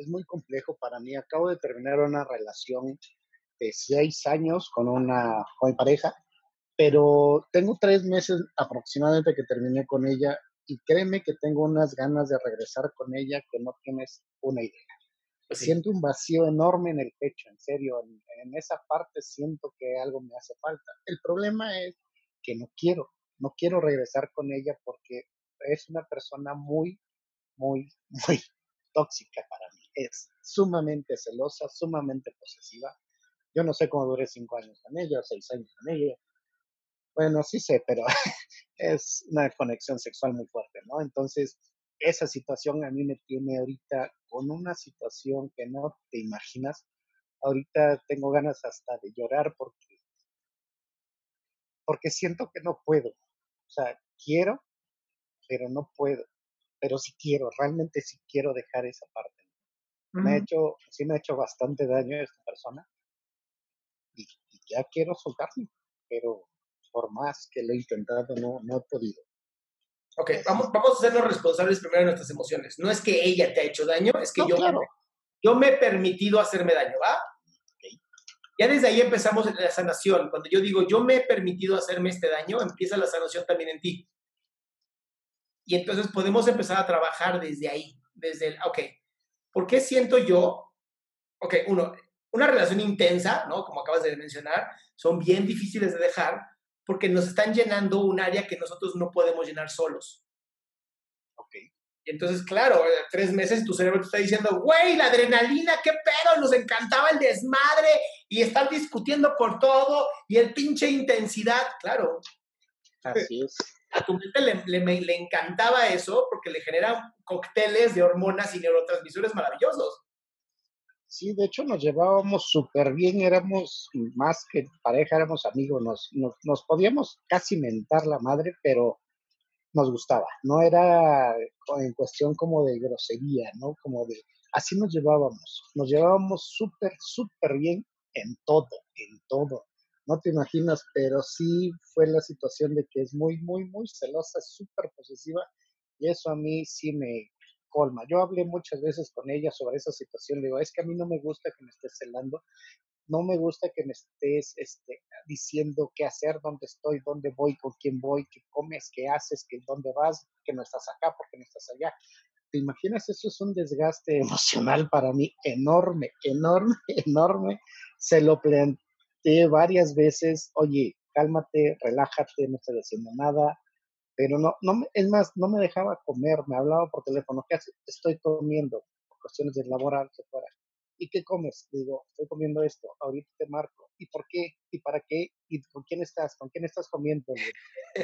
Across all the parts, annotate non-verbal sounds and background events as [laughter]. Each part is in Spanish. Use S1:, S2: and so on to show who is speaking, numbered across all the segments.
S1: es muy complejo para mí. Acabo de terminar una relación de seis años con una con mi pareja, pero tengo tres meses aproximadamente que terminé con ella y créeme que tengo unas ganas de regresar con ella que no tienes una idea. Siento un vacío enorme en el pecho, en serio, en, en esa parte siento que algo me hace falta. El problema es que no quiero, no quiero regresar con ella porque es una persona muy, muy, [laughs] muy tóxica para mí. Es sumamente celosa, sumamente posesiva. Yo no sé cómo duré cinco años con ella, seis años con ella. Bueno, sí sé, pero [laughs] es una conexión sexual muy fuerte, ¿no? Entonces, esa situación a mí me tiene ahorita con una situación que no te imaginas. Ahorita tengo ganas hasta de llorar porque, porque siento que no puedo. O sea, quiero, pero no puedo. Pero sí quiero, realmente sí quiero dejar esa parte. Me ha hecho, sí me ha hecho bastante daño esta persona. Y, y ya quiero soltarme, pero por más que lo he intentado, no, no he podido.
S2: Ok, vamos, vamos a hacernos responsables primero de nuestras emociones. No es que ella te ha hecho daño, es que
S1: No,
S2: yo,
S1: claro.
S2: yo me he permitido hacerme daño, ¿va? Ya desde ahí empezamos la sanación. Cuando yo digo, yo me he permitido hacerme este daño, empieza la sanación también en ti. Y entonces podemos empezar a trabajar desde ahí, desde el, ok, ¿por qué siento yo? Ok, uno, una relación intensa, ¿no? Como acabas de mencionar, son bien difíciles de dejar porque nos están llenando un área que nosotros no podemos llenar solos.
S1: Ok.
S2: Y entonces, claro, eh, tres meses tu cerebro te está diciendo, güey, la adrenalina, qué pedo, nos encantaba el desmadre y estar discutiendo por todo y el pinche intensidad. Claro,
S1: Así es.
S2: A tu mente le, le- le encantaba eso porque le genera cócteles de hormonas y neurotransmisores maravillosos.
S1: Sí, de hecho nos llevábamos súper bien, éramos más que pareja, éramos amigos, nos, nos, nos podíamos casi mentar la madre, pero nos gustaba. No era en cuestión como de grosería, ¿no? Como de, así nos llevábamos, nos llevábamos súper, súper bien en todo, en todo. No te imaginas, pero sí fue la situación de que es muy, muy, muy celosa, súper posesiva, y eso a mí sí me colma. Yo hablé muchas veces con ella sobre esa situación, le digo, es que a mí no me gusta que me estés celando, no me gusta que me estés este, diciendo qué hacer, dónde estoy, dónde voy, con quién voy, qué comes, qué haces, que dónde vas, que no estás acá, porque no estás allá. ¿Te imaginas? Eso es un desgaste [laughs] emocional para mí enorme, enorme, enorme. Se lo varias veces, oye, cálmate, relájate, no estoy haciendo nada, pero no, no me- es más, no me dejaba comer, me hablaba por teléfono, ¿qué haces? Estoy comiendo, por cuestiones de laboral, se fuera. ¿y qué comes? Digo, estoy comiendo esto, ahorita te marco. ¿Y por qué? ¿Y para qué? ¿Y con quién estás? ¿Con quién estás comiendo?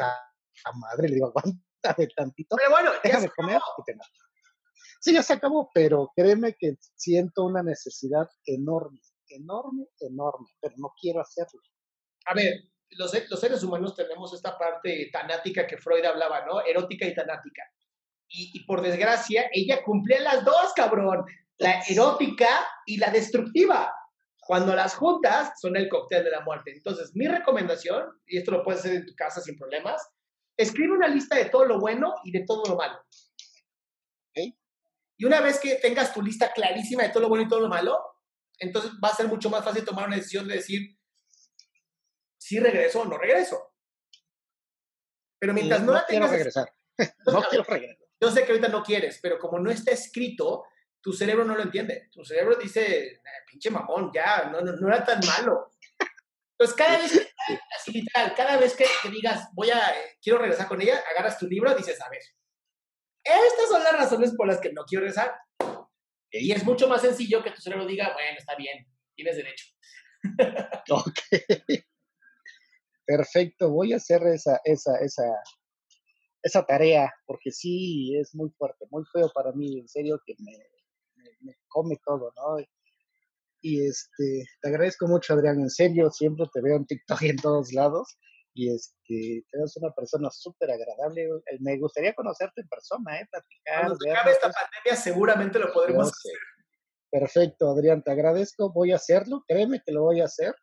S1: a madre, le digo, aguántame tantito.
S2: Pero bueno,
S1: déjame comer y te marco. Sí, ya se acabó, pero créeme que siento una necesidad enorme, enorme, enorme, pero no quiero hacerlo.
S2: A ver, los, los seres humanos tenemos esta parte tanática que Freud hablaba, ¿no? Erótica y tanática. Y, y, por desgracia, ella cumplía las dos, cabrón. La erótica y la destructiva. Cuando las juntas, son el cóctel de la muerte. Entonces, mi recomendación, y esto lo puedes hacer en tu casa sin problemas, escribe una lista de todo lo bueno y de todo lo malo. Y una vez que tengas tu lista clarísima de todo lo bueno y todo lo malo, entonces va a ser mucho más fácil tomar una decisión de decir si regreso o no regreso. Pero mientras no, la tengas...
S1: Quiero regresar. [laughs] no quiero regresar.
S2: Yo sé que ahorita no quieres, pero como no está escrito, tu cerebro no lo entiende. Tu cerebro dice, pinche mamón, ya, no, no, era tan malo. Entonces, cada vez que, [laughs] [laughs] así literal, cada vez que, digas, voy a, quiero regresar con ella, agarras tu libro y dices, a ver, estas son las razones por las que no quiero regresar. Y es mucho más sencillo que tu cerebro diga, bueno, está bien, tienes derecho. [laughs]
S1: ok. Perfecto, voy a hacer esa, esa, esa, esa tarea, porque sí es muy fuerte, muy feo para mí, en serio, que me, me, come todo, ¿no? Y este, te agradezco mucho, Adrián, en serio, siempre te veo en TikTok y en todos lados. Y este, eres una persona súper agradable. Eh, me gustaría conocerte en persona, ¿eh? Platicar.
S2: Cuando acabe esta pandemia, seguramente lo podremos hacer.
S1: Perfecto, Adrián, te agradezco. Voy a hacerlo, créeme que lo voy a hacer.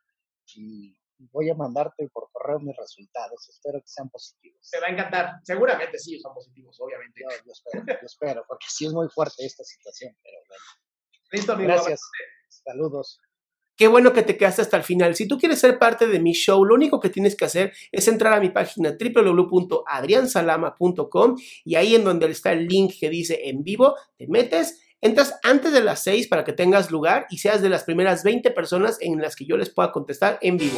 S1: Y voy a mandarte por correo mis resultados. Espero que sean positivos.
S2: Te va a encantar. Seguramente sí son positivos, obviamente.
S1: yo espero, yo espero, porque sí es muy fuerte esta situación, pero bueno.
S2: Listo, amigo.
S1: Gracias. Saludos.
S2: Qué bueno que te quedaste hasta el final. Si tú quieres ser parte de mi show, lo único que tienes que hacer es entrar a mi página www.adriansalama.com y ahí en donde está el link que dice en vivo, te metes Entras antes de las 6 para que tengas lugar y seas de las primeras 20 personas en las que yo les pueda contestar en vivo.